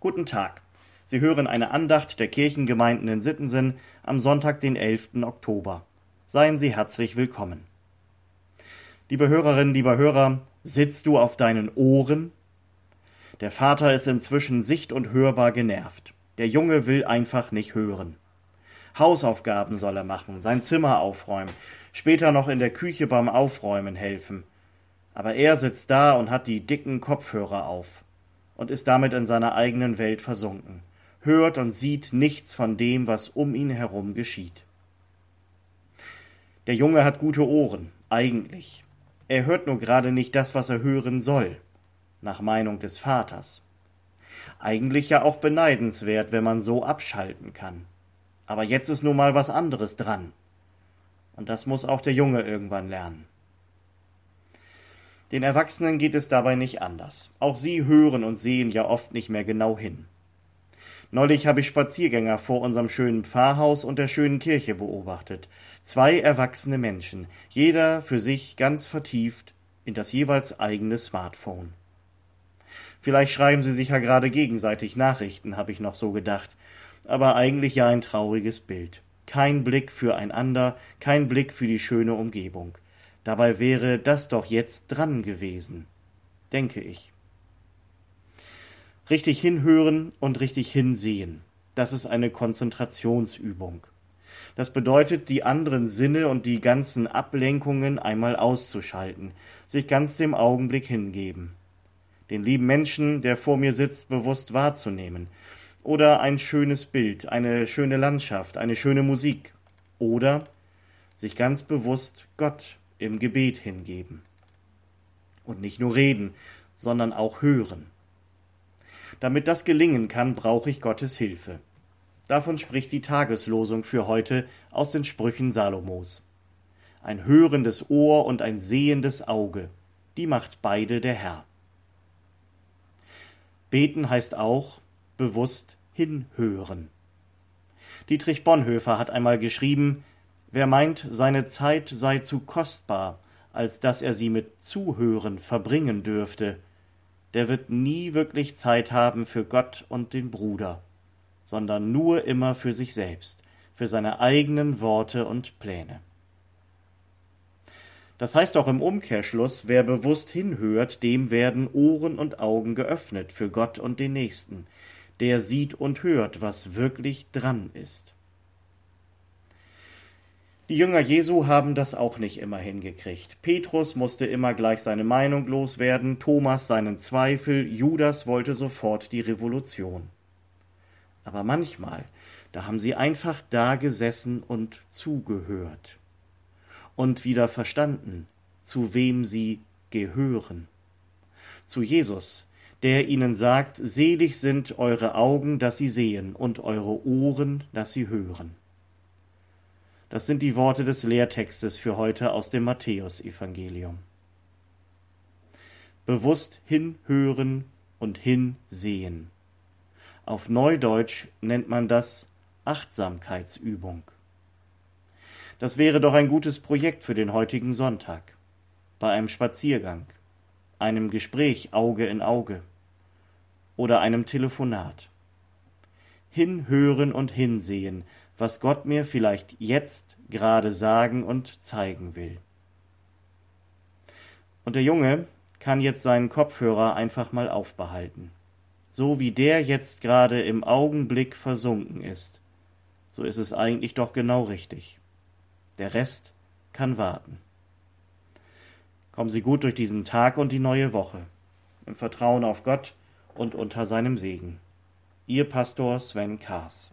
Guten Tag. Sie hören eine Andacht der Kirchengemeinden in Sittensen am Sonntag, den 11. Oktober. Seien Sie herzlich willkommen. Liebe Hörerinnen, lieber Hörer, sitzt du auf deinen Ohren? Der Vater ist inzwischen sicht- und hörbar genervt. Der Junge will einfach nicht hören. Hausaufgaben soll er machen, sein Zimmer aufräumen, später noch in der Küche beim Aufräumen helfen. Aber er sitzt da und hat die dicken Kopfhörer auf und ist damit in seiner eigenen Welt versunken, hört und sieht nichts von dem, was um ihn herum geschieht. Der Junge hat gute Ohren, eigentlich. Er hört nur gerade nicht das, was er hören soll, nach Meinung des Vaters. Eigentlich ja auch beneidenswert, wenn man so abschalten kann. Aber jetzt ist nun mal was anderes dran. Und das muss auch der Junge irgendwann lernen. Den Erwachsenen geht es dabei nicht anders. Auch sie hören und sehen ja oft nicht mehr genau hin. Neulich habe ich Spaziergänger vor unserem schönen Pfarrhaus und der schönen Kirche beobachtet. Zwei erwachsene Menschen, jeder für sich ganz vertieft in das jeweils eigene Smartphone. Vielleicht schreiben sie sich ja gerade gegenseitig Nachrichten, habe ich noch so gedacht. Aber eigentlich ja ein trauriges Bild. Kein Blick füreinander, kein Blick für die schöne Umgebung. Dabei wäre das doch jetzt dran gewesen, denke ich. Richtig hinhören und richtig hinsehen, das ist eine Konzentrationsübung. Das bedeutet, die anderen Sinne und die ganzen Ablenkungen einmal auszuschalten, sich ganz dem Augenblick hingeben. Den lieben Menschen, der vor mir sitzt, bewusst wahrzunehmen. Oder ein schönes Bild, eine schöne Landschaft, eine schöne Musik. Oder sich ganz bewusst Gott im Gebet hingeben. Und nicht nur reden, sondern auch hören. Damit das gelingen kann, brauche ich Gottes Hilfe. Davon spricht die Tageslosung für heute aus den Sprüchen Salomos. Ein hörendes Ohr und ein sehendes Auge, die macht beide der Herr. Beten heißt auch bewusst hinhören. Dietrich Bonhoeffer hat einmal geschrieben, Wer meint, seine Zeit sei zu kostbar, als dass er sie mit Zuhören verbringen dürfte, der wird nie wirklich Zeit haben für Gott und den Bruder, sondern nur immer für sich selbst, für seine eigenen Worte und Pläne. Das heißt auch im Umkehrschluss, wer bewusst hinhört, dem werden Ohren und Augen geöffnet für Gott und den Nächsten, der sieht und hört, was wirklich dran ist. Die Jünger Jesu haben das auch nicht immer hingekriegt. Petrus musste immer gleich seine Meinung loswerden, Thomas seinen Zweifel, Judas wollte sofort die Revolution. Aber manchmal, da haben sie einfach da gesessen und zugehört und wieder verstanden, zu wem sie gehören. Zu Jesus, der ihnen sagt, selig sind eure Augen, dass sie sehen, und eure Ohren, dass sie hören. Das sind die Worte des Lehrtextes für heute aus dem Matthäusevangelium. Bewusst hinhören und hinsehen. Auf Neudeutsch nennt man das Achtsamkeitsübung. Das wäre doch ein gutes Projekt für den heutigen Sonntag. Bei einem Spaziergang, einem Gespräch Auge in Auge oder einem Telefonat. Hinhören und hinsehen, was Gott mir vielleicht jetzt gerade sagen und zeigen will. Und der Junge kann jetzt seinen Kopfhörer einfach mal aufbehalten. So wie der jetzt gerade im Augenblick versunken ist, so ist es eigentlich doch genau richtig. Der Rest kann warten. Kommen Sie gut durch diesen Tag und die neue Woche, im Vertrauen auf Gott und unter seinem Segen. Ihr Pastor Sven Kaas.